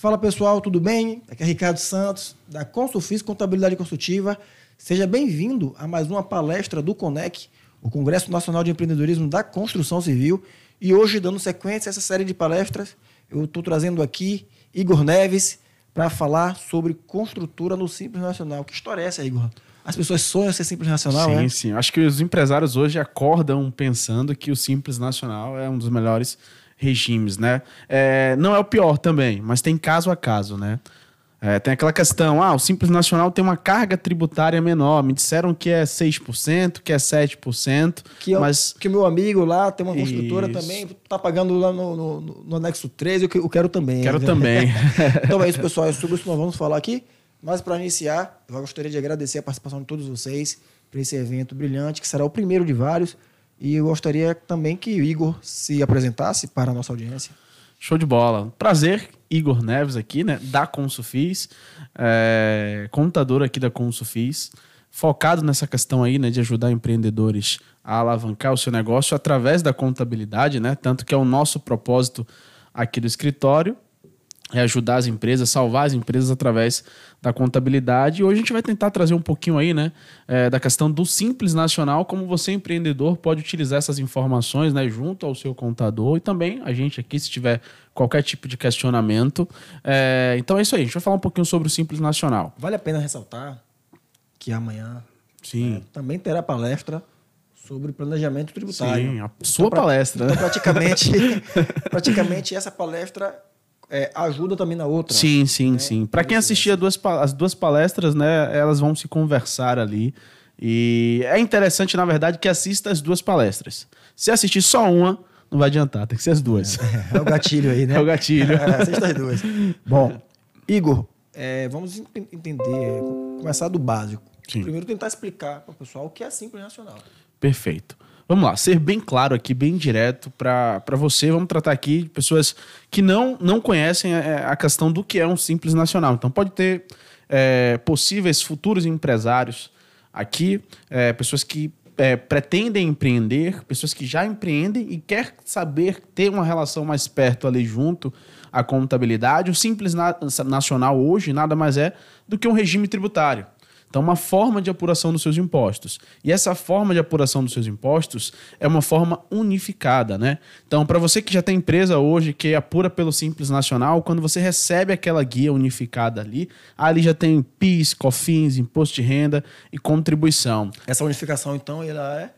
Fala pessoal, tudo bem? Aqui é Ricardo Santos, da Consulfis Contabilidade Consultiva. Seja bem-vindo a mais uma palestra do CONEC, o Congresso Nacional de Empreendedorismo da Construção Civil. E hoje, dando sequência a essa série de palestras, eu estou trazendo aqui Igor Neves para falar sobre construtora no Simples Nacional. Que história é essa, Igor? As pessoas sonham ser Simples Nacional, sim, é? Sim, sim. Acho que os empresários hoje acordam pensando que o Simples Nacional é um dos melhores regimes, né? É, não é o pior também, mas tem caso a caso, né? É, tem aquela questão, ah, o Simples Nacional tem uma carga tributária menor. Me disseram que é 6%, que é 7%. Que, eu, mas... que meu amigo lá tem uma construtora isso. também, tá pagando lá no, no, no anexo 13, eu, quero também. Quero também. então é isso, pessoal. É sobre isso que nós vamos falar aqui. Mas para iniciar, eu gostaria de agradecer a participação de todos vocês para esse evento brilhante, que será o primeiro de vários. E eu gostaria também que o Igor se apresentasse para a nossa audiência. Show de bola. Prazer, Igor Neves aqui, né, da Consufis, é, contador aqui da Consufis, focado nessa questão aí, né, de ajudar empreendedores a alavancar o seu negócio através da contabilidade, né, tanto que é o nosso propósito aqui do escritório é ajudar as empresas, salvar as empresas através da contabilidade. E hoje a gente vai tentar trazer um pouquinho aí, né, é, da questão do Simples Nacional, como você, empreendedor, pode utilizar essas informações, né, junto ao seu contador e também a gente aqui, se tiver qualquer tipo de questionamento. É, então é isso aí, a gente vai falar um pouquinho sobre o Simples Nacional. Vale a pena ressaltar que amanhã Sim. É, também terá palestra sobre planejamento tributário. Sim, a sua então, palestra. Então, praticamente, praticamente essa palestra é, ajuda também na outra. Sim, sim, né? sim. Para quem assistia duas, as duas palestras, né, elas vão se conversar ali. E é interessante, na verdade, que assista as duas palestras. Se assistir só uma, não vai adiantar, tem que ser as duas. É, é o gatilho aí, né? É o gatilho. É, assista as duas. Bom, Igor, é, vamos entender, começar do básico. Sim. Primeiro tentar explicar para o pessoal o que é Simples Nacional. Perfeito. Vamos lá, ser bem claro aqui, bem direto para você. Vamos tratar aqui de pessoas que não, não conhecem a, a questão do que é um Simples Nacional. Então, pode ter é, possíveis futuros empresários aqui, é, pessoas que é, pretendem empreender, pessoas que já empreendem e quer saber ter uma relação mais perto ali junto à contabilidade. O Simples Nacional hoje nada mais é do que um regime tributário. Então, uma forma de apuração dos seus impostos. E essa forma de apuração dos seus impostos é uma forma unificada, né? Então, para você que já tem empresa hoje que apura pelo Simples Nacional, quando você recebe aquela guia unificada ali, ali já tem PIS, COFINS, imposto de renda e contribuição. Essa unificação, então, ela é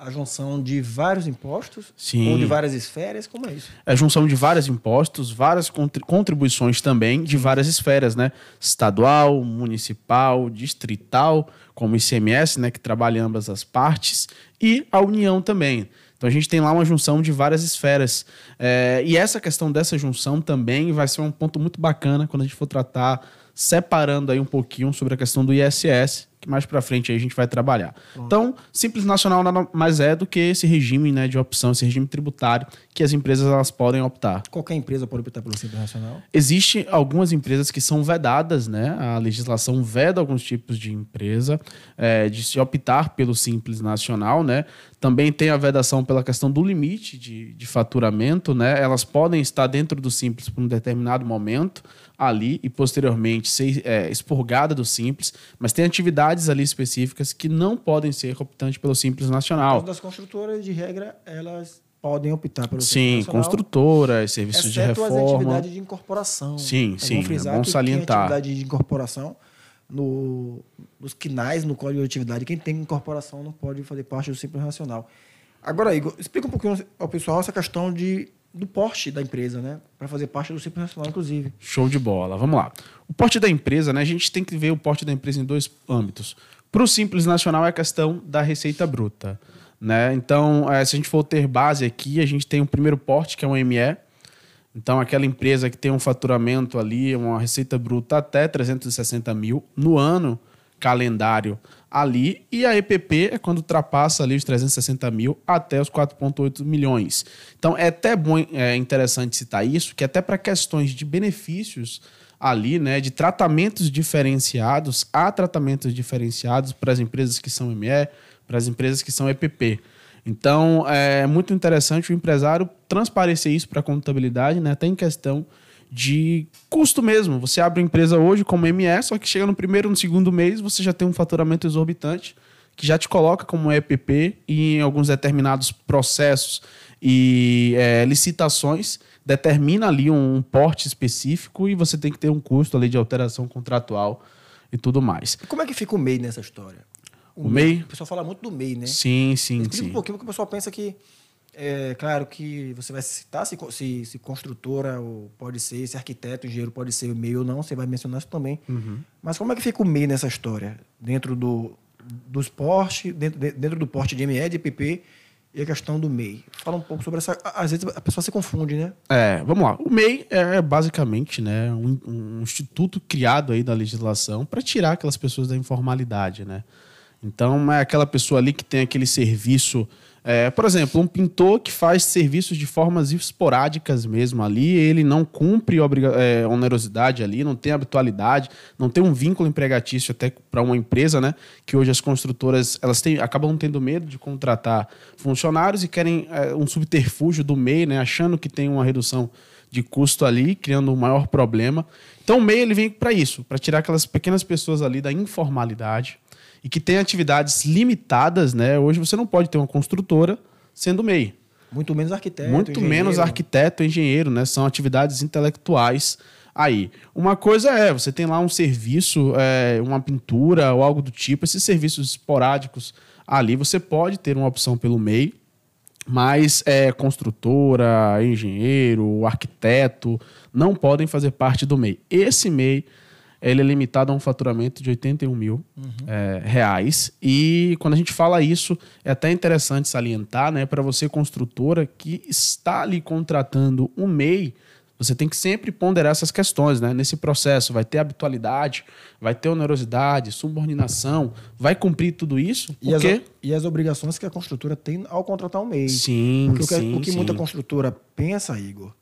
a junção de vários impostos Sim. ou de várias esferas? Como é isso? É a junção de vários impostos, várias contribuições também de várias esferas, né? Estadual, municipal, distrital, como ICMS, né? Que trabalha ambas as partes, e a União também. Então a gente tem lá uma junção de várias esferas. É, e essa questão dessa junção também vai ser um ponto muito bacana quando a gente for tratar, separando aí um pouquinho sobre a questão do ISS, que mais para frente aí a gente vai trabalhar. Então, Simples Nacional nada mais é do que esse regime né, de opção, esse regime tributário que as empresas elas podem optar. Qualquer empresa pode optar pelo Simples Nacional? Existem algumas empresas que são vedadas, né? A legislação veda alguns tipos de empresa é, de se optar pelo Simples Nacional, né? Também tem a vedação pela questão do limite de, de faturamento, né? Elas podem estar dentro do Simples por um determinado momento ali e posteriormente ser é, expurgada do Simples, mas tem atividades ali específicas que não podem ser optantes pelo Simples Nacional. As das construtoras, de regra, elas podem optar pelo Sim, construtoras, serviços de reforma. as atividades de incorporação. Sim, é sim, é bom salientar. atividade de incorporação no, nos quinais, no código de atividade, quem tem incorporação não pode fazer parte do Simples Nacional. Agora, Igor, explica um pouquinho ao pessoal essa questão de do porte da empresa, né? Para fazer parte do Simples Nacional, inclusive. Show de bola. Vamos lá. O porte da empresa, né? A gente tem que ver o porte da empresa em dois âmbitos. Para o Simples Nacional é a questão da receita bruta. Né? Então, é, se a gente for ter base aqui, a gente tem o primeiro porte, que é um ME. Então, aquela empresa que tem um faturamento ali, uma receita bruta até 360 mil no ano calendário ali. E a EPP é quando ultrapassa ali os 360 mil até os 4,8 milhões. Então é até bom, é interessante citar isso, que até para questões de benefícios ali, né, de tratamentos diferenciados, há tratamentos diferenciados para as empresas que são ME, para as empresas que são EPP. Então é muito interessante o empresário transparecer isso para a contabilidade, né, até em questão de custo mesmo. Você abre uma empresa hoje como ME, só que chega no primeiro no segundo mês você já tem um faturamento exorbitante que já te coloca como EPP e em alguns determinados processos e é, licitações determina ali um porte específico e você tem que ter um custo ali de alteração contratual e tudo mais. Como é que fica o MEI nessa história? O, o MEI? O pessoal fala muito do MEI, né? Sim, sim, Explica sim. um pouquinho, porque o pessoal pensa que é claro que você vai citar se, se, se, construtora ou pode ser, se arquiteto, engenheiro pode ser o MEI ou não, você vai mencionar isso também. Uhum. Mas como é que fica o MEI nessa história? Dentro do, dos porte, dentro, dentro do porte de ME, de PP e a questão do MEI. Fala um pouco sobre essa. Às vezes a pessoa se confunde, né? É, vamos lá. O MEI é basicamente né, um, um instituto criado aí da legislação para tirar aquelas pessoas da informalidade, né? Então é aquela pessoa ali que tem aquele serviço é, por exemplo, um pintor que faz serviços de formas esporádicas mesmo ali, ele não cumpre é, onerosidade ali, não tem habitualidade, não tem um vínculo empregatício até para uma empresa, né? Que hoje as construtoras elas têm, acabam tendo medo de contratar funcionários e querem é, um subterfúgio do MEI, né? Achando que tem uma redução de custo ali, criando um maior problema. Então o MEI ele vem para isso, para tirar aquelas pequenas pessoas ali da informalidade e que tem atividades limitadas, né? Hoje você não pode ter uma construtora sendo MEI. Muito menos arquiteto. Muito engenheiro. menos arquiteto, engenheiro, né? São atividades intelectuais aí. Uma coisa é, você tem lá um serviço, é, uma pintura ou algo do tipo, esses serviços esporádicos ali, você pode ter uma opção pelo MEI, mas é, construtora, engenheiro, arquiteto não podem fazer parte do MEI. Esse MEI ele é limitado a um faturamento de 81 mil uhum. é, reais. E quando a gente fala isso, é até interessante salientar, né, para você construtora que está ali contratando um MEI, você tem que sempre ponderar essas questões, né? Nesse processo vai ter habitualidade, vai ter onerosidade, subordinação, vai cumprir tudo isso? E as, e as obrigações que a construtora tem ao contratar um MEI. Sim, Porque sim, o que, sim. muita construtora pensa, Igor,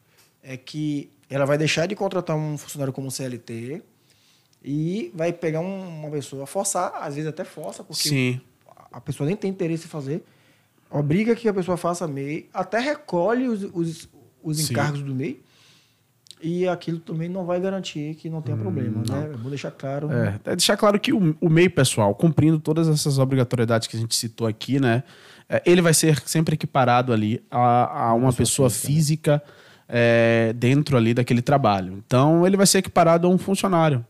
é que ela vai deixar de contratar um funcionário como CLT e vai pegar um, uma pessoa, forçar, às vezes até força, porque Sim. a pessoa nem tem interesse em fazer, obriga que a pessoa faça MEI, até recolhe os, os, os encargos do MEI, e aquilo também não vai garantir que não tenha hum, problema, não. né? Vou deixar claro. É, é, deixar claro que o, o MEI, pessoal, cumprindo todas essas obrigatoriedades que a gente citou aqui, né? É, ele vai ser sempre equiparado ali a, a uma pessoa física, física é, dentro ali daquele trabalho. Então, ele vai ser equiparado a um funcionário.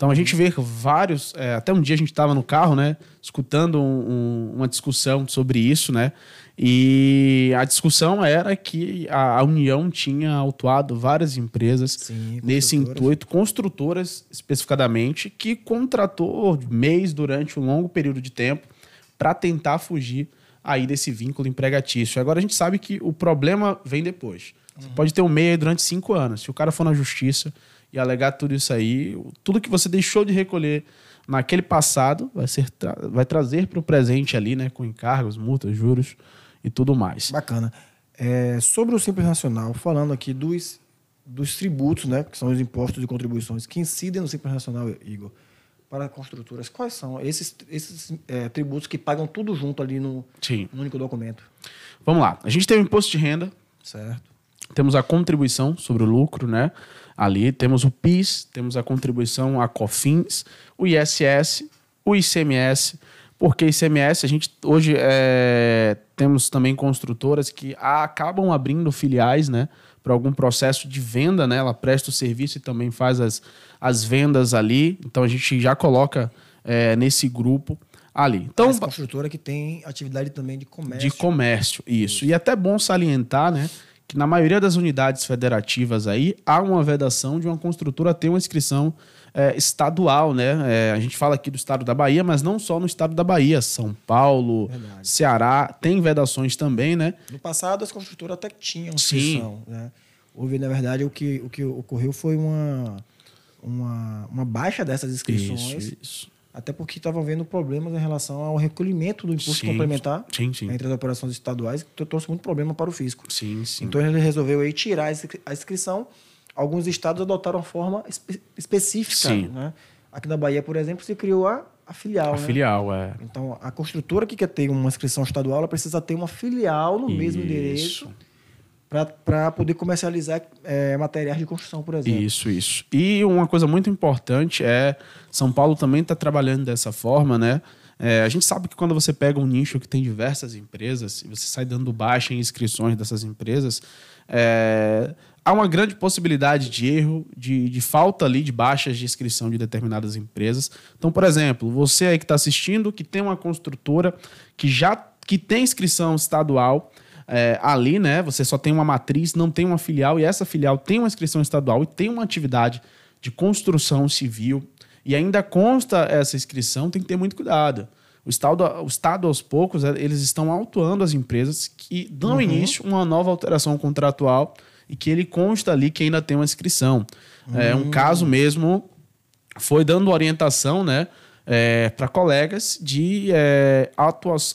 Então a gente vê vários. É, até um dia a gente estava no carro, né? Escutando um, um, uma discussão sobre isso, né? E a discussão era que a, a União tinha autuado várias empresas Sim, nesse intuito, construtoras especificadamente, que contratou mês durante um longo período de tempo para tentar fugir aí desse vínculo empregatício. Agora a gente sabe que o problema vem depois. Você uhum. pode ter um MEI durante cinco anos. Se o cara for na justiça e alegar tudo isso aí, tudo que você deixou de recolher naquele passado vai, ser tra vai trazer para o presente ali, né? Com encargos, multas, juros e tudo mais. Bacana. É, sobre o Simples Nacional, falando aqui dos, dos tributos, né? Que são os impostos e contribuições que incidem no Simples Nacional, Igor, para construtoras, quais são esses, esses é, tributos que pagam tudo junto ali no, no único documento? Vamos lá. A gente tem o imposto de renda. Certo. Temos a contribuição sobre o lucro, né? Ali temos o PIS, temos a contribuição a COFINS, o ISS, o ICMS. Porque ICMS, a gente hoje é, temos também construtoras que acabam abrindo filiais, né? Para algum processo de venda, né? Ela presta o serviço e também faz as, as vendas ali. Então a gente já coloca é, nesse grupo ali. Então, Essa construtora que tem atividade também de comércio. De comércio, isso. E é até bom salientar, né? Que na maioria das unidades federativas aí há uma vedação de uma construtora ter uma inscrição é, estadual, né? É, a gente fala aqui do estado da Bahia, mas não só no estado da Bahia, São Paulo, Verdade. Ceará, tem vedações também, né? No passado as construtoras até tinham inscrição, Sim. né? Houve, na verdade, o que, o que ocorreu foi uma, uma, uma baixa dessas inscrições. Isso, isso até porque estavam vendo problemas em relação ao recolhimento do imposto sim, complementar sim, sim. entre as operações estaduais, que trouxe muito problema para o fisco. Sim, sim. Então ele resolveu aí tirar a inscrição. Alguns estados adotaram forma espe específica. Sim. Né? Aqui na Bahia, por exemplo, se criou a, a filial. A né? filial, é. Então a construtora que quer ter uma inscrição estadual, ela precisa ter uma filial no Isso. mesmo endereço para poder comercializar é, materiais de construção, por exemplo. Isso, isso. E uma coisa muito importante é São Paulo também está trabalhando dessa forma, né? É, a gente sabe que quando você pega um nicho que tem diversas empresas e você sai dando baixa em inscrições dessas empresas, é, há uma grande possibilidade de erro, de, de, falta ali de baixas de inscrição de determinadas empresas. Então, por exemplo, você aí que está assistindo, que tem uma construtora que já que tem inscrição estadual, é, ali, né? Você só tem uma matriz, não tem uma filial, e essa filial tem uma inscrição estadual e tem uma atividade de construção civil, e ainda consta essa inscrição, tem que ter muito cuidado. O Estado, o estado aos poucos, é, eles estão autuando as empresas que dão uhum. início a uma nova alteração contratual e que ele consta ali que ainda tem uma inscrição. Uhum. É um hum. caso mesmo, foi dando orientação, né? É, para colegas de é,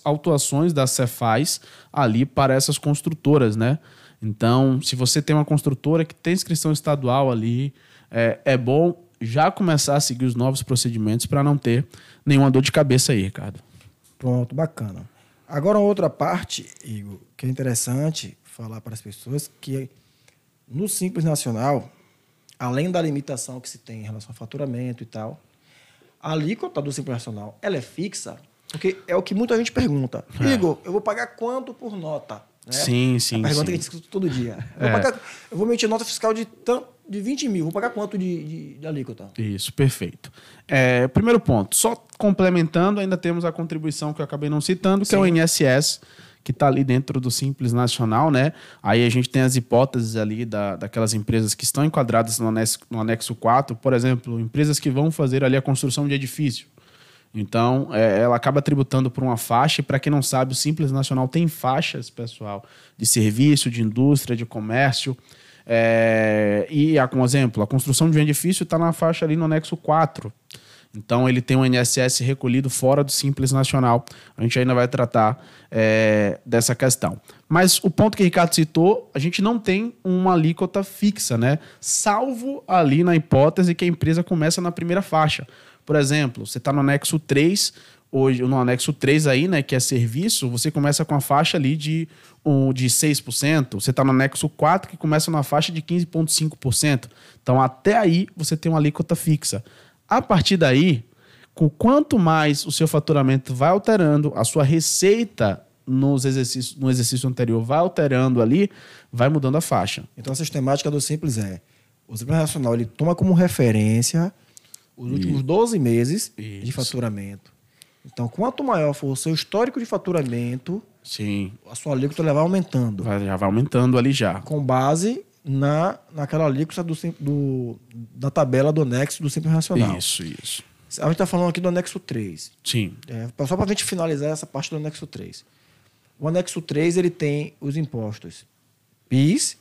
autuações das Cefaz ali para essas construtoras, né? Então, se você tem uma construtora que tem inscrição estadual ali, é, é bom já começar a seguir os novos procedimentos para não ter nenhuma dor de cabeça aí, Ricardo. Pronto, bacana. Agora, outra parte, Igor, que é interessante falar para as pessoas, que no Simples Nacional, além da limitação que se tem em relação ao faturamento e tal, a alíquota do Simples Nacional, ela é fixa? Porque é o que muita gente pergunta. É. Igor, eu vou pagar quanto por nota? Né? Sim, sim. É a pergunta sim. que a gente escuta todo dia. Eu, é. vou pagar, eu vou emitir nota fiscal de, de 20 mil, vou pagar quanto de, de, de alíquota? Isso, perfeito. É, primeiro ponto, só complementando, ainda temos a contribuição que eu acabei não citando, que sim. é o INSS que está ali dentro do Simples Nacional, né? Aí a gente tem as hipóteses ali da, daquelas empresas que estão enquadradas no anexo, no anexo 4, por exemplo, empresas que vão fazer ali a construção de edifício. Então, é, ela acaba tributando por uma faixa, e para quem não sabe, o Simples Nacional tem faixas, pessoal, de serviço, de indústria, de comércio. É, e, como exemplo, a construção de um edifício está na faixa ali no anexo 4. Então ele tem um INSS recolhido fora do Simples Nacional. A gente ainda vai tratar é, dessa questão. Mas o ponto que o Ricardo citou, a gente não tem uma alíquota fixa, né? Salvo ali na hipótese que a empresa começa na primeira faixa. Por exemplo, você está no anexo 3, hoje, no anexo 3 aí, né, que é serviço, você começa com a faixa ali de, um, de 6%. Você está no anexo 4, que começa na faixa de 15,5%. Então, até aí, você tem uma alíquota fixa. A partir daí, com quanto mais o seu faturamento vai alterando, a sua receita nos exercícios, no exercício anterior vai alterando ali, vai mudando a faixa. Então a sistemática do Simples é: o Simples Nacional ele toma como referência os últimos 12 meses Isso. de faturamento. Então, quanto maior for o seu histórico de faturamento, Sim. a sua alíquota vai aumentando. Vai, já vai aumentando ali já. Com base na, naquela alíquota do, do, da tabela do anexo do Simples Nacional. Isso, isso. A gente está falando aqui do anexo 3. Sim. É, só para a gente finalizar essa parte do anexo 3. O anexo 3 ele tem os impostos PIS,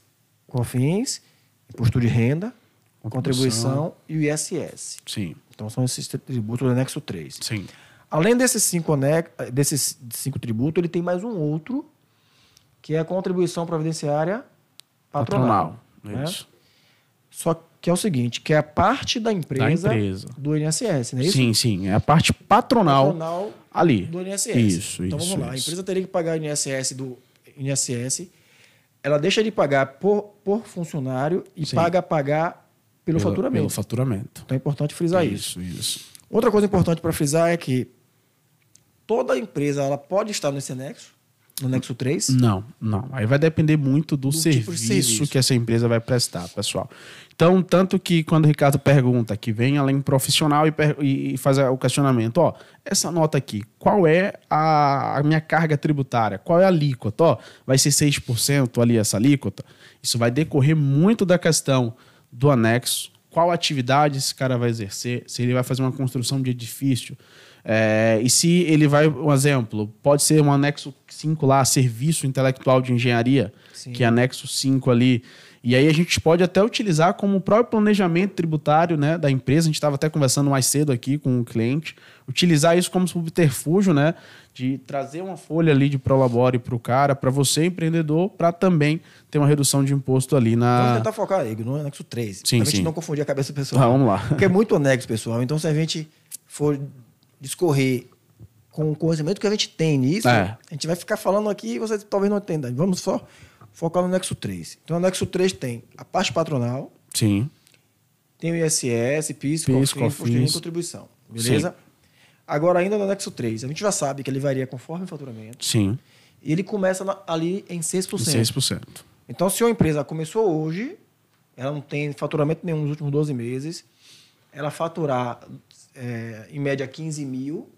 COFINS, imposto de renda, contribuição e o ISS. Sim. Então são esses tributos do anexo 3. Sim. Além desses cinco, desses cinco tributos, ele tem mais um outro, que é a contribuição providenciária patronal. patronal. Né? Isso. Só que é o seguinte, que é a parte da empresa, da empresa. do INSS, não é isso? Sim, sim. É a parte patronal, patronal ali. Do INSS. Isso, então isso, vamos lá. Isso. A empresa teria que pagar o INSS do INSS. Ela deixa de pagar por, por funcionário e sim. paga a pagar pelo, pelo, faturamento. Pelo faturamento. Então é importante frisar isso. Isso, isso. Outra coisa importante para frisar é que toda empresa ela pode estar nesse anexo no Nexo 3? Não, não. Aí vai depender muito do, do serviço, tipo serviço, que essa empresa vai prestar, pessoal. Então, tanto que quando o Ricardo pergunta, que vem além profissional e, e faz o questionamento, ó, essa nota aqui, qual é a, a, minha carga tributária? Qual é a alíquota? Ó, vai ser 6% ali essa alíquota? Isso vai decorrer muito da questão do anexo, qual atividade esse cara vai exercer, se ele vai fazer uma construção de edifício, é, e se ele vai, um exemplo, pode ser um anexo 5 lá, serviço intelectual de engenharia, Sim. que é anexo 5 ali. E aí a gente pode até utilizar como o próprio planejamento tributário né, da empresa. A gente estava até conversando mais cedo aqui com o cliente. Utilizar isso como subterfúgio, né? De trazer uma folha ali de Prolabore para o cara, para você, empreendedor, para também ter uma redução de imposto ali na. Vamos tentar focar, aí no anexo 3. Sim, pra sim. gente não confundir a cabeça do pessoal. Ah, vamos lá. Porque é muito anexo, pessoal. Então, se a gente for discorrer com o conhecimento que a gente tem nisso, é. a gente vai ficar falando aqui e você talvez não entenda. Vamos só focar no anexo 3. Então, no anexo 3 tem a parte patronal, Sim. tem o ISS, PIS, PIS, COFINS, e contribuição. Beleza? Agora, ainda no anexo 3, a gente já sabe que ele varia conforme o faturamento. Sim. E ele começa ali em 6%. 6%. Então, se uma empresa começou hoje, ela não tem faturamento nenhum nos últimos 12 meses, ela faturar é, em média 15 mil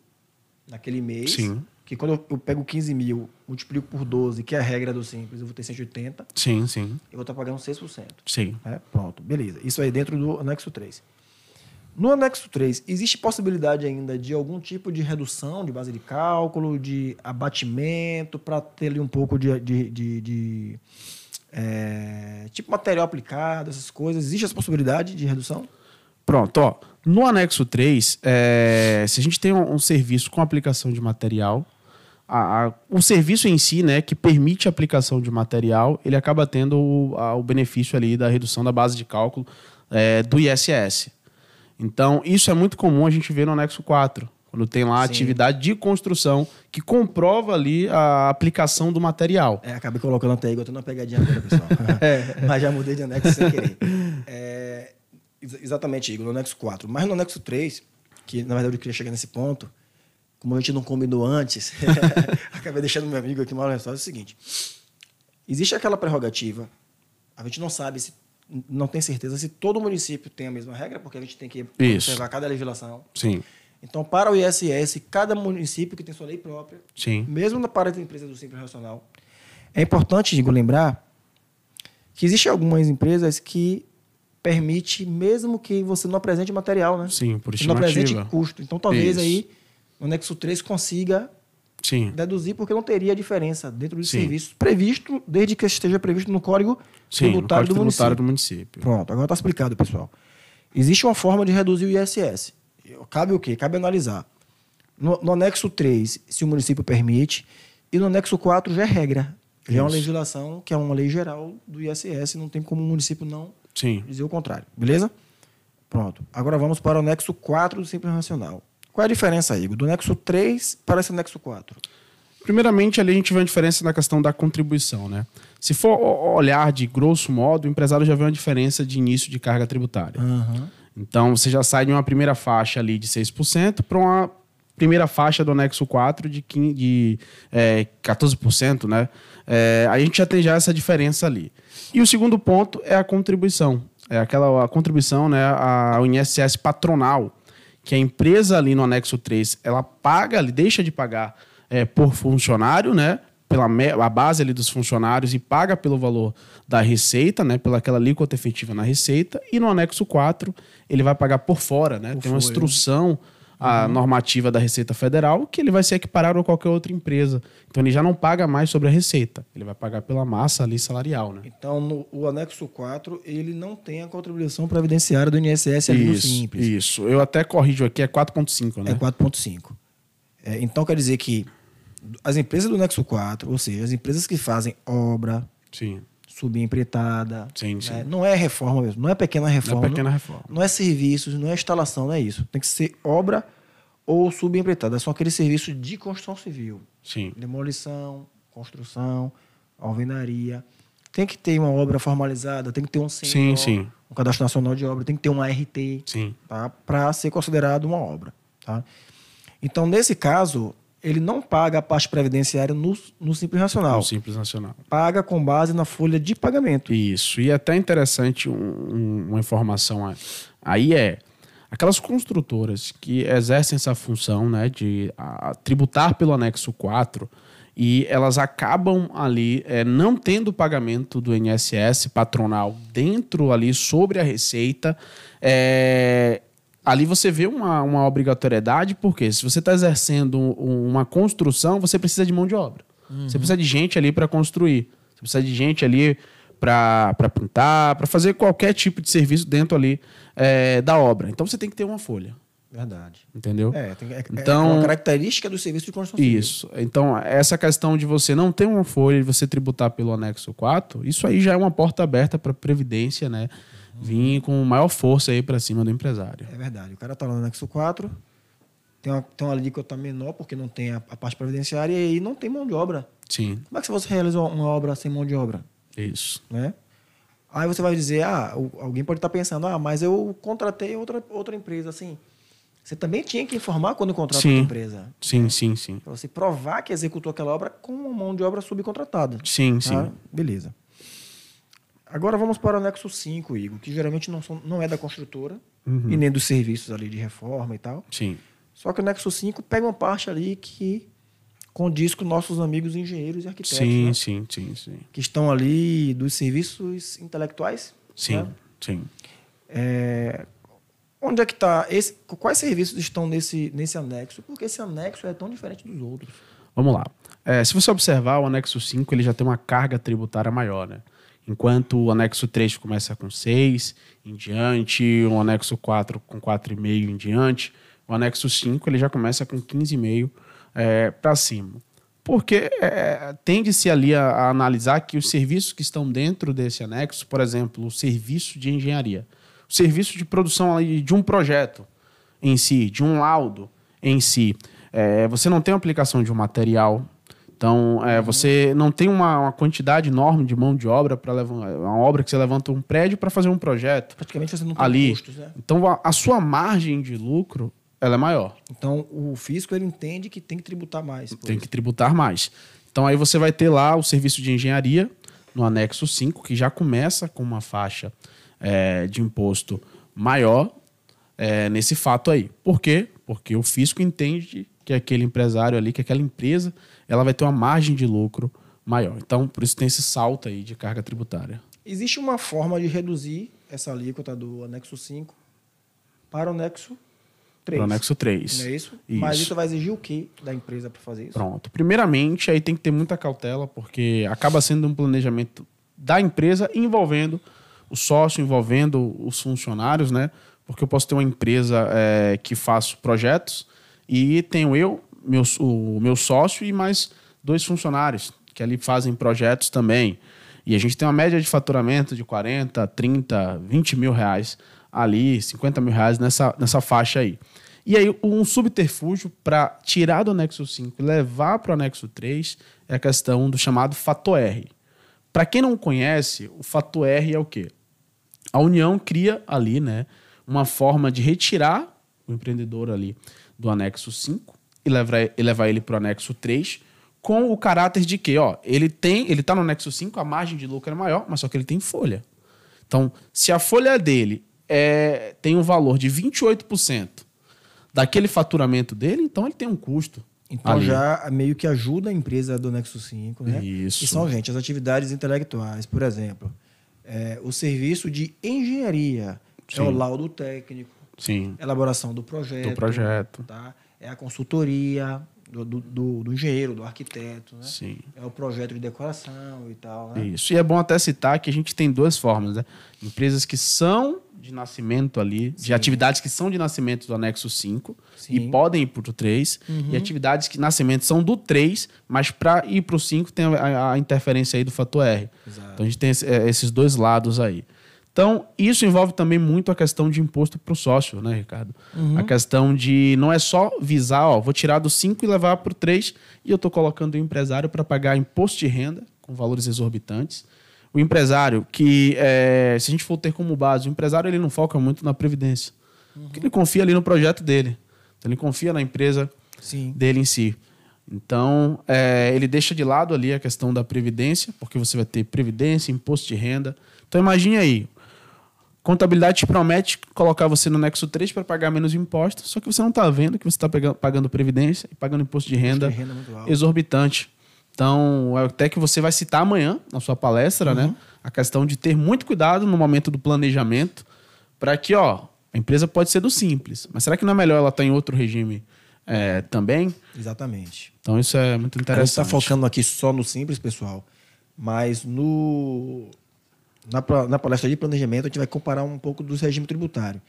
naquele mês, Sim. que quando eu, eu pego 15 mil, multiplico por 12, que é a regra do Simples, eu vou ter 180, Sim, sim. eu vou estar pagando 6%. Sim. né? Pronto, beleza. Isso aí dentro do anexo 3. No anexo 3, existe possibilidade ainda de algum tipo de redução de base de cálculo, de abatimento, para ter ali um pouco de. de, de- de, é, tipo material aplicado, essas coisas. Existe essa possibilidade de redução? Pronto, ó. No anexo 3, é, se a gente tem um, um serviço com aplicação de material, a- a- o serviço em si, né, que permite a aplicação de material, ele acaba tendo o, a- o benefício ali da redução da base de cálculo é, do ISS. Então, isso é muito comum a gente ver no anexo 4, quando tem lá a atividade de construção que comprova ali a aplicação do material. É, acabei colocando até aí, eu tô uma pegadinha agora, pessoal. Mas já mudei de anexo sem querer. É, exatamente, Igor, no anexo 4. Mas no anexo 3, que na verdade eu queria chegar nesse ponto, como a gente não combinou antes, acabei deixando meu amigo aqui mal é o seguinte. Existe aquela prerrogativa, a gente não sabe se, não tem certeza se todo município tem a mesma regra, porque a gente tem que Isso. observar cada legislação. Sim, Então, para o ISS, cada município que tem sua lei própria, sim, mesmo na para da empresa do Simples Racional, é importante, Igor, lembrar que existem algumas empresas que permite, mesmo que você não apresente material, né? sim, por Você não apresente estimativa. custo. Então, talvez Isso. aí, no anexo 3, consiga Sim, deduzir, porque não teria diferença dentro do Sim. serviço previsto, desde que esteja previsto no Código sim, no Tributário Código do município. Tributário do município. Pronto, agora está explicado, pessoal. Existe uma forma de reduzir o ISS. Cabe o quê? Cabe analisar. No, no anexo 3, se o município permite, e no anexo 4 já é regra. Já é uma legislação que é uma lei geral do ISS, não tem como o município não Sim. dizer o contrário. Beleza? Pronto. Agora vamos para o anexo 4 do Simples Nacional. Qual é a diferença, Igor? Do anexo 3 para esse anexo 4? Primeiramente, ali a gente vê uma diferença na questão da contribuição, né? Se for olhar de grosso modo, o empresário já vê uma diferença de início de carga tributária. Então, você já sai de uma primeira faixa ali de 6% para uma primeira faixa do anexo 4 de, 15, de é, 14%, né? É, a gente já tem já essa diferença ali. E o segundo ponto é a contribuição. É aquela a contribuição né, ao INSS patronal, que a empresa ali no anexo 3, ela paga, ali, deixa de pagar é, por funcionário, né? Pela a base ali dos funcionários e paga pelo valor da receita, né? Pela aquela alíquota efetiva na receita. E no anexo 4, ele vai pagar por fora, né? Por Tem uma instrução a normativa da Receita Federal que ele vai ser equiparado a qualquer outra empresa. Então ele já não paga mais sobre a receita. Ele vai pagar pela massa ali salarial, né? Então, no, o anexo 4, ele não tem a contribuição previdenciária do INSS ali no Isso, Simples. isso. Eu até corrijo aqui, é 4.5, né? É 4,5. É, então, quer dizer que as empresas do Nexo 4, ou seja, as empresas que fazem obra, Sim. Subempreitada, Sim, sim. né, não é reforma mesmo, não é pequena Não reforma, é pequena reforma. não é serviços, não é instalação, não é isso. Tem que ser obra ou subempreitada. São aqueles serviços de construção civil. Sim. Demolição, construção, alvenaria. Tem que ter uma obra formalizada, tem que ter um CNO, Sim, sim. um cadastro nacional de obra, tem que ter uma RT Sim. tá? para ser considerado uma obra. Tá? Então, nesse caso, ele não paga a parte previdenciária no, no Simples Nacional. No Simples Nacional. Paga com base na folha de pagamento. Isso. E é até interessante um- um- uma informação aí é aquelas construtoras que exercem essa função né, de a, tributar pelo anexo 4 e elas acabam ali é, não tendo pagamento do INSS patronal dentro ali sobre a receita. é, ali você vê uma, uma obrigatoriedade, porque se você está exercendo um- uma construção, você precisa de mão de obra. Você precisa de gente ali para construir. Você precisa de gente ali para pintar, para fazer qualquer tipo de serviço dentro ali é, da obra. Então você tem que ter uma folha, Verdade. entendeu? É, tem, é, Então- é uma característica do serviço de construção civil. Isso. Então, essa questão de você não ter uma folha e você tributar pelo anexo 4, isso aí já é uma porta aberta para a Previdência, né? Vir com maior força aí para cima do empresário. É verdade. O cara está lá no anexo 4, tem uma, tem uma alíquota menor, porque não tem a, a parte previdenciária, e aí não tem mão de obra. Sim. Como é que você realiza uma obra sem mão de obra? Isso. né? Aí você vai dizer, ah, alguém pode estar pensando, ah, mas eu contratei outra, outra empresa, assim. Você também tinha que informar quando contrata outra empresa. Sim, sim, sim. Para você provar que executou aquela obra com uma mão de obra subcontratada. Sim, tá? sim. Beleza. Agora vamos para o anexo 5, Igor, que geralmente não, são, não é da construtora Uhum. e nem dos serviços ali de reforma e tal. Sim. Só que o anexo 5 pega uma parte ali que condiz com nossos amigos engenheiros e arquitetos, Sim, né? sim, sim, sim. que estão ali dos serviços intelectuais. Sim, né? sim. É, onde é que está? Quais serviços estão nesse, nesse anexo? Porque esse anexo é tão diferente dos outros. Vamos lá. É, se você observar, o anexo 5 ele já tem uma carga tributária maior, né? Enquanto o anexo 3 começa com 6 em diante, o anexo 4 com 4,5 em diante, o anexo 5 ele já começa com 15,5 é, para cima. Porque é, tende-se ali a, a analisar que os serviços que estão dentro desse anexo, por exemplo, o serviço de engenharia, o serviço de produção de um projeto em si, de um laudo em si, é, você não tem aplicação de um material, então é, você não tem uma, uma quantidade enorme de mão de obra para levar uma obra que você levanta um prédio para fazer um projeto Praticamente você não tem ali. custos, né? Então a, a sua margem de lucro ela é maior. Então o fisco ele entende que tem que tributar mais. Tem isso. que tributar mais. Então aí você vai ter lá o serviço de engenharia no anexo 5, que já começa com uma faixa é, de imposto maior é, nesse fato aí. Por quê? Porque o fisco entende que aquele empresário ali, que aquela empresa, ela vai ter uma margem de lucro maior. Então, por isso tem esse salto aí de carga tributária. Existe uma forma de reduzir essa alíquota do anexo 5 para o anexo 3. Para o anexo 3. Não é isso? Mas Isso. isso vai exigir o quê da empresa para fazer isso? Pronto. Primeiramente, aí tem que ter muita cautela, porque acaba sendo um planejamento da empresa envolvendo o sócio, envolvendo os funcionários, né? Porque eu posso ter uma empresa é, que faço projetos e tenho eu, meu, o meu sócio e mais dois funcionários que ali fazem projetos também. E a gente tem uma média de faturamento de 40, 30, 20 mil reais ali, 50 mil reais nessa, nessa faixa aí. E aí, um subterfúgio para tirar do anexo 5 e levar para o anexo 3 é a questão do chamado fato R. Para quem não conhece, o fato R é o quê? A União cria ali né, uma forma de retirar o empreendedor ali do anexo 5 e levar, e levar ele para o anexo 3 com o caráter de que ó, ele tem, ele está no anexo 5, a margem de lucro é maior, mas só que ele tem folha. Então, se a folha dele é, tem um valor de 28% daquele faturamento dele, então ele tem um custo. Então ali. já meio que ajuda a empresa do Nexo 5, né? Isso. Que são, gente, as atividades intelectuais, por exemplo, é, o serviço de engenharia, é o Sim. laudo técnico, Sim, elaboração do projeto. do projeto. Tá? É a consultoria do, do, do- engenheiro, do arquiteto, né? Sim. É o projeto de decoração e tal, né? Isso. E é bom até citar que a gente tem duas formas, né? Empresas que são de nascimento ali, de atividades que são de nascimento do anexo 5 e Sim. podem ir para o 3, e atividades que nascimento são do 3, mas para ir para o 5 tem a, a interferência aí do fator R. Exato. Então a gente tem esse- eh, esses dois lados aí. Então, isso envolve também muito a questão de imposto para o sócio, né, Ricardo? A questão de não é só visar, ó, vou tirar do 5 e levar para o 3 e eu estou colocando o empresário para pagar imposto de renda com valores exorbitantes. O empresário que, eh, se a gente for ter como base, o empresário ele não foca muito na previdência. Porque ele confia ali no projeto dele. Então, ele confia na empresa Sim. dele em si. Então, é, ele deixa de lado ali a questão da previdência, porque você vai ter previdência, imposto de renda. Então, imagine aí. Contabilidade te promete colocar você no Nexo 3 para pagar menos impostos, só que você não está vendo que você está pagando previdência e pagando imposto de renda, de renda muito alto. exorbitante. Então, é até que você vai citar amanhã na sua palestra, né? A questão de ter muito cuidado no momento do planejamento, para que, ó, a empresa pode ser do simples, mas será que não é melhor ela estar em outro regime é, também? Exatamente. Então, isso é muito A gente interessante. está focando aqui só no simples, pessoal, mas no na, na palestra de planejamento a gente vai comparar um pouco dos regimes tributários,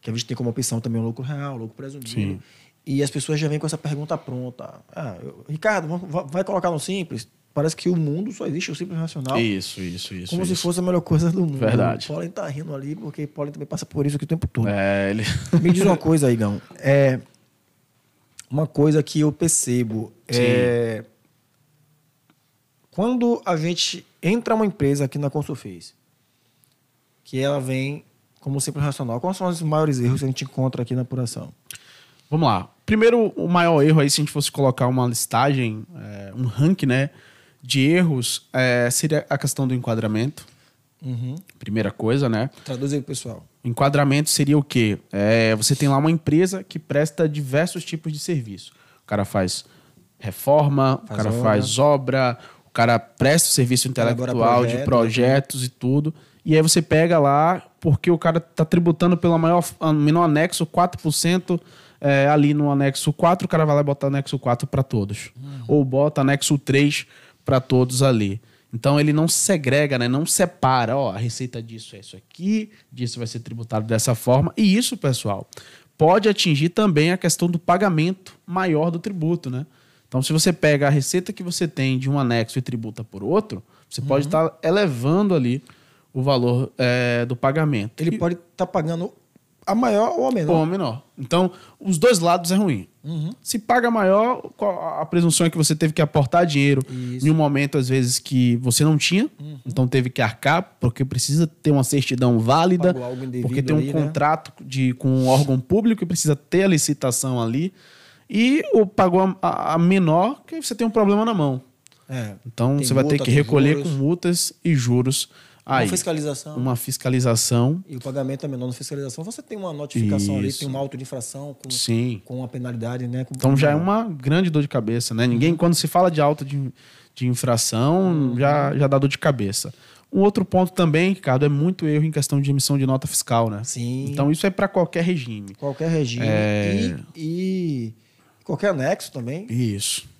que a gente tem como opção também o lucro real, o lucro presumido. Sim. E as pessoas já vêm com essa pergunta pronta. Ah, eu- Ricardo, vai colocar no simples? Parece que o mundo só existe o simples nacional. Isso, isso, isso. como se isso. fosse a melhor coisa do mundo. Verdade. O Paulo tá rindo ali, porque o Paulo também passa por isso aqui o tempo todo. É, ele... Me diz uma coisa, Igão. É uma coisa que eu percebo é quando a gente entra uma empresa aqui na Consulfez, que ela vem como simples racional, quais são os maiores erros que a gente encontra aqui na apuração? Vamos lá. Primeiro, o maior erro aí, se a gente fosse colocar uma listagem, é, um ranking, né, de erros, é, seria a questão do enquadramento. Uhum. Primeira coisa, né? Traduz aí, pessoal. Enquadramento seria o quê? É, você tem lá uma empresa que presta diversos tipos de serviço. O cara faz reforma, faz o cara obra. faz obra, cara presta o serviço intelectual projeto, de projetos e tudo. E aí você pega lá, porque o cara está tributando pelo maior, menor anexo, 4%. É, ali no anexo 4, o cara vai lá e bota anexo 4 para todos. Uhum. Ou bota anexo 3 para todos ali. Então ele não segrega, né? não separa, ó, a receita disso é isso aqui, disso vai ser tributado dessa forma. E isso, pessoal, pode atingir também a questão do pagamento maior do tributo, né? Então, se você pega a receita que você tem de um anexo e tributa por outro, você uhum. pode estar tá elevando ali o valor é, do pagamento. Ele e... pode estar tá pagando a maior ou a menor. Ou a menor. Então, os dois lados é ruim. Uhum. Se paga maior, a presunção é que você teve que aportar dinheiro Isso. em um momento, às vezes, que você não tinha. Uhum. Então, teve que arcar, porque precisa ter uma certidão válida. Porque tem um ali, né? contrato né? de, com um órgão público e precisa ter a licitação ali. E o pagou a, a menor, que você tem um problema na mão. É, então, você vai ter que recolher juros. com multas e juros Aí, uma fiscalização. Uma fiscalização. E o pagamento é menor na fiscalização. Você tem uma notificação Isso. ali, tem uma auto de infração com, Sim. com uma penalidade, né? Com então já é uma grande dor de cabeça, né? Ninguém, uhum. quando se fala de auto de, de infração, uhum. já, já dá dor de cabeça. Um outro ponto também, Ricardo, é muito erro em questão de emissão de nota fiscal, né? Sim. Então isso é para qualquer regime. Qualquer regime. É... E, e qualquer anexo também. Isso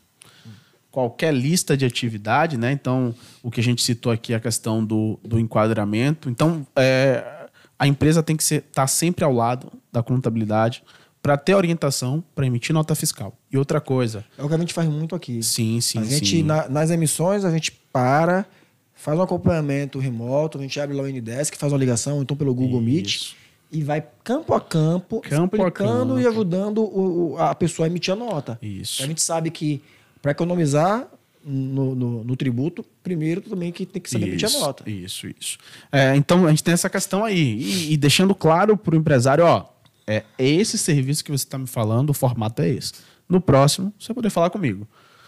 qualquer lista de atividade, né? Então, o que a gente citou aqui é a questão do, do enquadramento. Então, é, a empresa tem que estar tá sempre ao lado da contabilidade para ter orientação para emitir nota fiscal. E outra coisa. É o que a gente faz muito aqui. Sim, sim, a gente, sim. Na, nas emissões, a gente para, faz um acompanhamento remoto, a gente abre lá o Ndesk, faz uma ligação, então pelo Google Isso. Meet e vai campo a campo, campo explicando a campo. e ajudando o, a pessoa a emitir a nota. Isso. A gente sabe que para economizar no, no, no, tributo, primeiro também que tem que saber emitir a nota. Isso, isso. É, então a gente tem essa questão aí. E, e deixando claro para o empresário, ó, é esse serviço que você está me falando, o formato é esse. No próximo, você vai poder falar comigo.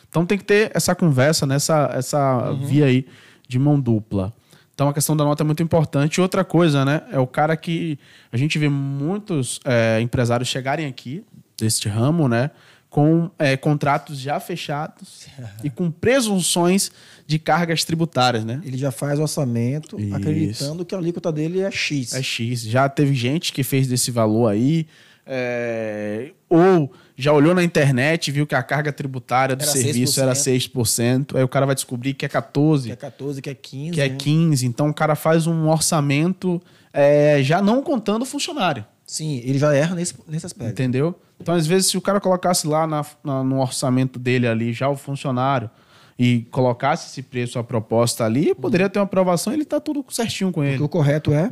Então tem que ter essa conversa, nessa essa uhum. via aí de mão dupla. Então a questão da nota é muito importante. Outra coisa, né? É o cara que a gente vê muitos é, empresários chegarem aqui deste ramo, né? com é, contratos já fechados e com presunções de cargas tributárias, né? Ele já faz o orçamento Isso. acreditando que a alíquota dele é X. É X. Já teve gente que fez desse valor aí, é, ou já olhou na internet e viu que a carga tributária do era serviço 6%. era 6%, aí o cara vai descobrir que é 14%. Que é 14%, que é 15%. Que é 15%. Né? Então o cara faz um orçamento é, já não contando o funcionário. Sim, ele já erra nesse, nesse aspecto. Entendeu? Então, às vezes, se o cara colocasse lá na, na, no orçamento dele ali, já o funcionário, e colocasse esse preço, a proposta ali, poderia ter uma aprovação e ele tá tudo certinho com ele. Porque o correto é.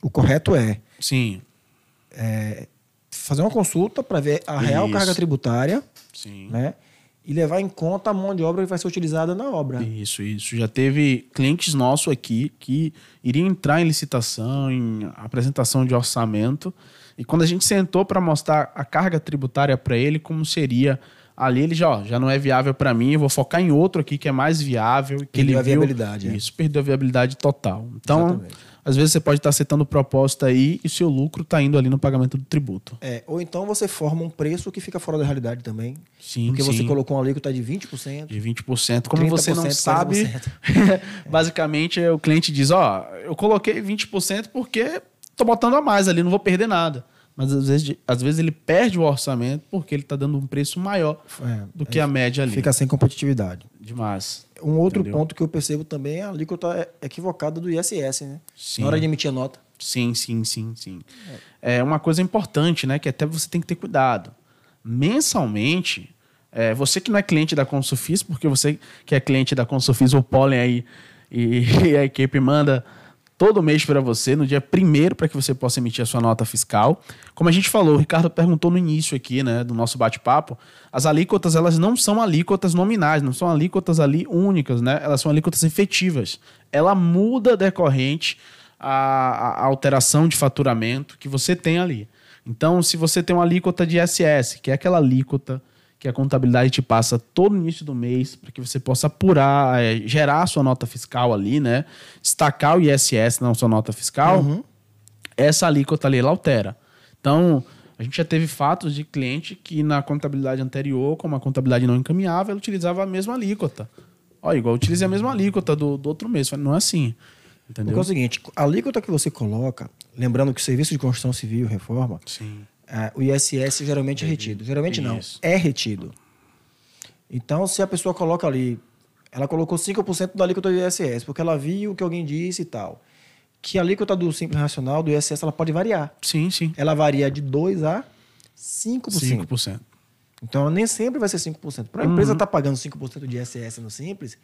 O correto é. Sim. É, fazer uma consulta para ver a real Isso. carga tributária. Sim. Né? E levar em conta a mão de obra que vai ser utilizada na obra. Isso, isso. Já teve clientes nossos aqui que iriam entrar em licitação, em apresentação de orçamento e quando a gente sentou para mostrar a carga tributária para ele, como seria ali, ele já, ó, já não é viável para mim, eu vou focar em outro aqui que é mais viável. Que perdeu ele a viabilidade. Viu, isso, perdeu a viabilidade total. Então, Exatamente. Às vezes você pode estar setando proposta aí e seu lucro está indo ali no pagamento do tributo. É, ou então você forma um preço que fica fora da realidade também. Sim, Porque sim. você colocou um alíquota de 20%. De 20%. Como você não sabe, basicamente o cliente diz, ó, eu coloquei 20% porque tô botando a mais ali, não vou perder nada. Mas às vezes, às vezes ele perde o orçamento porque ele está dando um preço maior é, do que a média ali. Fica sem competitividade. Demais. Um outro Entendeu? ponto que eu percebo também é a alíquota equivocada do ISS, né? Sim. Na hora de emitir a nota. Sim, sim, sim, sim. É. é uma coisa importante, né? Que até você tem que ter cuidado. Mensalmente, é, você que não é cliente da Consufis, porque você que é cliente da Consufis, o pólen aí e, e a equipe manda todo mês para você, no dia primeiro, para que você possa emitir a sua nota fiscal. Como a gente falou, o Ricardo perguntou no início aqui, né, do nosso bate-papo, as alíquotas, elas não são alíquotas nominais, não são alíquotas ali únicas, né? Elas são alíquotas efetivas. Ela muda decorrente a, a alteração de faturamento que você tem ali. Então, se você tem uma alíquota de ISS, que é aquela alíquota que a contabilidade te passa todo início do mês para que você possa apurar, é, gerar a sua nota fiscal ali, né? Destacar o ISS na sua nota fiscal. Uhum. Essa alíquota ali ela altera. Então, a gente já teve fatos de cliente que na contabilidade anterior, como a contabilidade não encaminhava, ela utilizava a mesma alíquota. Ó, igual utilizei a mesma alíquota do, do outro mês. Não é assim. Entendeu? Porque é o seguinte, a alíquota que você coloca, lembrando que serviço de construção civil, reforma, Sim. É, o ISS geralmente é retido. Geralmente não, Isso. é retido. Então, se a pessoa coloca ali, ela colocou 5% da alíquota do ISS, porque ela viu o que alguém disse e tal. Que a alíquota do Simples Nacional, do ISS, ela pode variar. Sim, sim. Ela varia de 2% a 5%. 5%. Então, ela nem sempre vai ser 5%. Para a Uhum. empresa estar pagando 5% de ISS no Simples,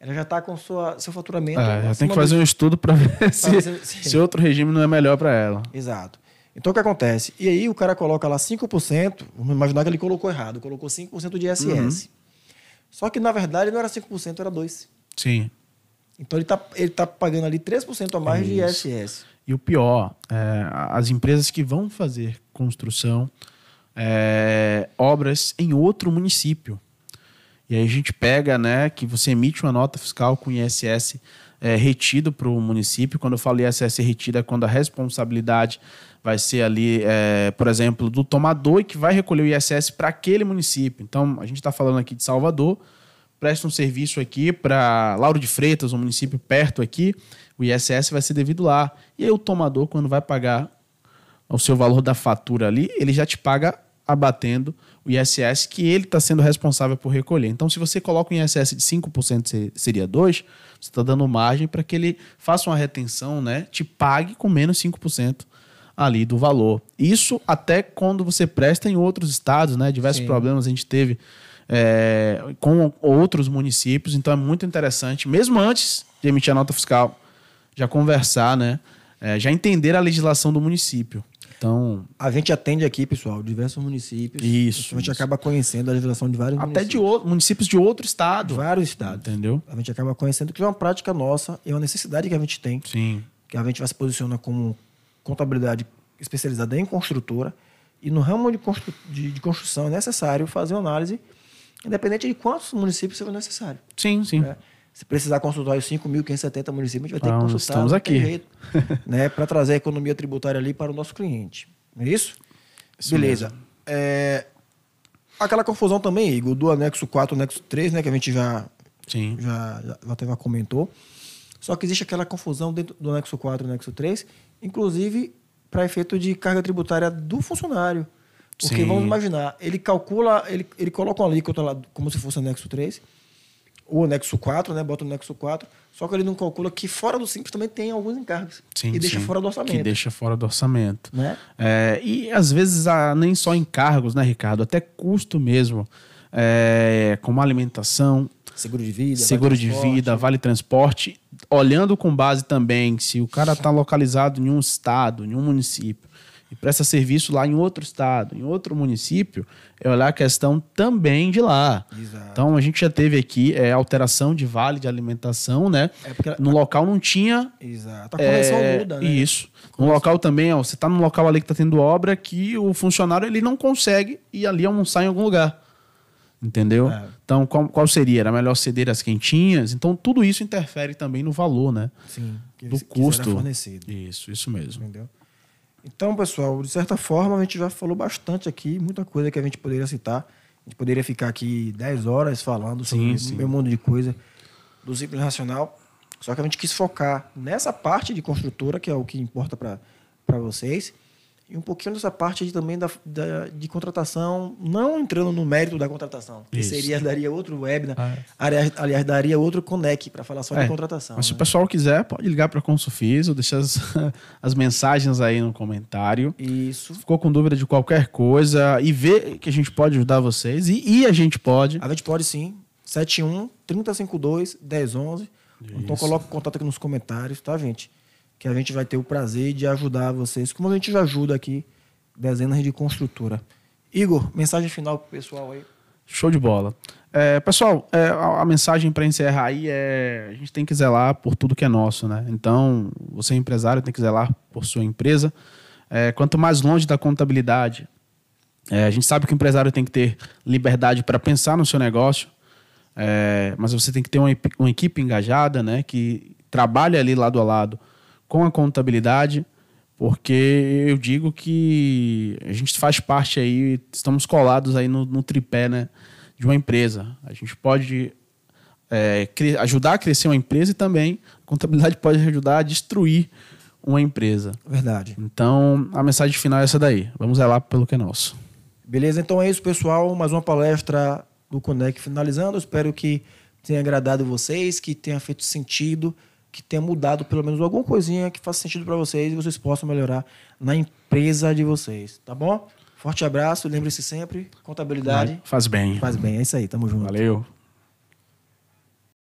ela já está com sua, seu faturamento. É, já tem que fazer do- um estudo para ver se, ver se- se outro regime não é melhor para ela. Exato. Então o que acontece? E aí o cara coloca lá 5%, vamos imaginar que ele colocou errado, colocou 5% de ISS. Só que na verdade não era 5%, era 2%. Sim. Então ele está ele tá pagando ali 3% a mais de Isso. ISS. E o pior, é, as empresas que vão fazer construção, é, obras em outro município. E aí a gente pega, né, que você emite uma nota fiscal com ISS é, retido para o município. Quando eu falo ISS retido é quando a responsabilidade vai ser ali, é, por exemplo, do tomador e que vai recolher o ISS para aquele município. Então, a gente está falando aqui de Salvador, presta um serviço aqui para Lauro de Freitas, um município perto aqui, o ISS vai ser devido lá. E aí o tomador, quando vai pagar o seu valor da fatura ali, ele já te paga abatendo o ISS que ele está sendo responsável por recolher. Então, se você coloca um ISS de 5%, se- seria 2%, você está dando margem para que ele faça uma retenção, né? Te pague com menos 5% ali do valor. Isso até quando você presta em outros estados, né? Diversos Sim. problemas a gente teve é, com outros municípios, então é muito interessante, mesmo antes de emitir a nota fiscal, já conversar, né? É, já entender a legislação do município. Então, A gente atende aqui, pessoal, diversos municípios. Isso, A gente isso. acaba conhecendo a legislação de vários até de municípios. outro, municípios de outro estado. vários estados. Entendeu? A gente acaba conhecendo que é uma prática nossa e é uma necessidade que a gente tem. Sim. que a gente vai se posicionar como contabilidade especializada em construtora e no ramo de, constru- de- de construção é necessário fazer uma análise independente de quantos municípios seja necessário. Sim, sim. né? Se precisar consultar os 5.570 municípios, a gente vai ter Então, que consultar. estamos aqui. jeito, né, para trazer a economia tributária ali para o nosso cliente. Não é isso? Isso Beleza. É, aquela confusão também, Igor, do anexo 4 anexo 3, né, que a gente já, Sim. já, já, até já comentou. Só que existe aquela confusão dentro do anexo 4 e anexo 3, inclusive para efeito de carga tributária do funcionário. Porque Sim. vamos imaginar, ele calcula, ele, ele coloca uma alíquota lá como se fosse anexo 3, ou anexo 4, né? Bota o anexo 4, só que ele não calcula que fora do simples também tem alguns encargos. Sim, e deixa sim. fora do orçamento. Que deixa fora do orçamento. Né? É, e às vezes ah, nem só encargos, né, Ricardo? Até custo mesmo. É, como alimentação, Seguro de vida. seguro vale de vida, vale transporte, olhando com base também se o cara está localizado em um estado, em um município, e presta serviço lá em outro estado, em outro município, é olhar a questão também de lá. Exato. Então a gente já teve aqui é, alteração de vale de alimentação, né? É porque- No local não tinha. Exato. A convenção é, muda, né? Isso. No local também, ó, você está num local ali que está tendo obra que o funcionário ele não consegue ir ali almoçar em algum lugar. Entendeu? É. Então, qual, qual seria? Era melhor ceder as quentinhas? Então, tudo isso interfere também no valor, né? Sim. Do custo. fornecido. Isso, isso mesmo. Entendeu? Então, pessoal, de certa forma, a gente já falou bastante aqui, muita coisa que a gente poderia citar. A gente poderia ficar aqui 10 horas falando sobre Sim, sim. o meu mundo de coisa do Simples Nacional. Só que a gente quis focar nessa parte de construtora, que é o que importa para vocês, e um pouquinho dessa parte também da, da- de contratação, não entrando no mérito da contratação, que Isso. seria, daria outro webinar, Ah, é. aliás, aliás, daria outro Conec para falar só É, de contratação. Mas se né? o pessoal quiser, pode ligar para a Consufis ou deixar as, as mensagens aí no comentário. Isso. Ficou com dúvida de qualquer coisa e ver que a gente pode ajudar vocês. E, e a gente pode. A gente pode sim. 71 3052 1011. Então Isso. coloca o contato aqui nos comentários, tá, gente? Que a gente vai ter o prazer de ajudar vocês, como a gente já ajuda aqui dezenas de construtora. Igor, mensagem final pro pessoal aí. Show de bola. É, pessoal, é, a, a, mensagem para encerrar aí é: a gente tem que zelar por tudo que é nosso, né? Então, você é empresário, tem que zelar por sua empresa. É, quanto mais longe da contabilidade, é, a gente sabe que o empresário tem que ter liberdade para pensar no seu negócio, é, mas você tem que ter uma, uma equipe engajada, né? Que trabalhe ali lado a lado com a contabilidade, porque eu digo que a gente faz parte aí, estamos colados aí no, no tripé, né? de uma empresa. A gente pode é, ajudar a crescer uma empresa e também a contabilidade pode ajudar a destruir uma empresa. Verdade. Então, a mensagem final é essa daí. Vamos lá pelo que é nosso. Beleza, então é isso, pessoal. Mais uma palestra do Conec finalizando. Espero que tenha agradado vocês, que tenha feito sentido, que tenha mudado pelo menos alguma coisinha que faça sentido para vocês e vocês possam melhorar na empresa de vocês, tá bom? Forte abraço, lembre-se sempre, contabilidade. Faz bem. Faz bem, é isso aí, tamo junto. Valeu.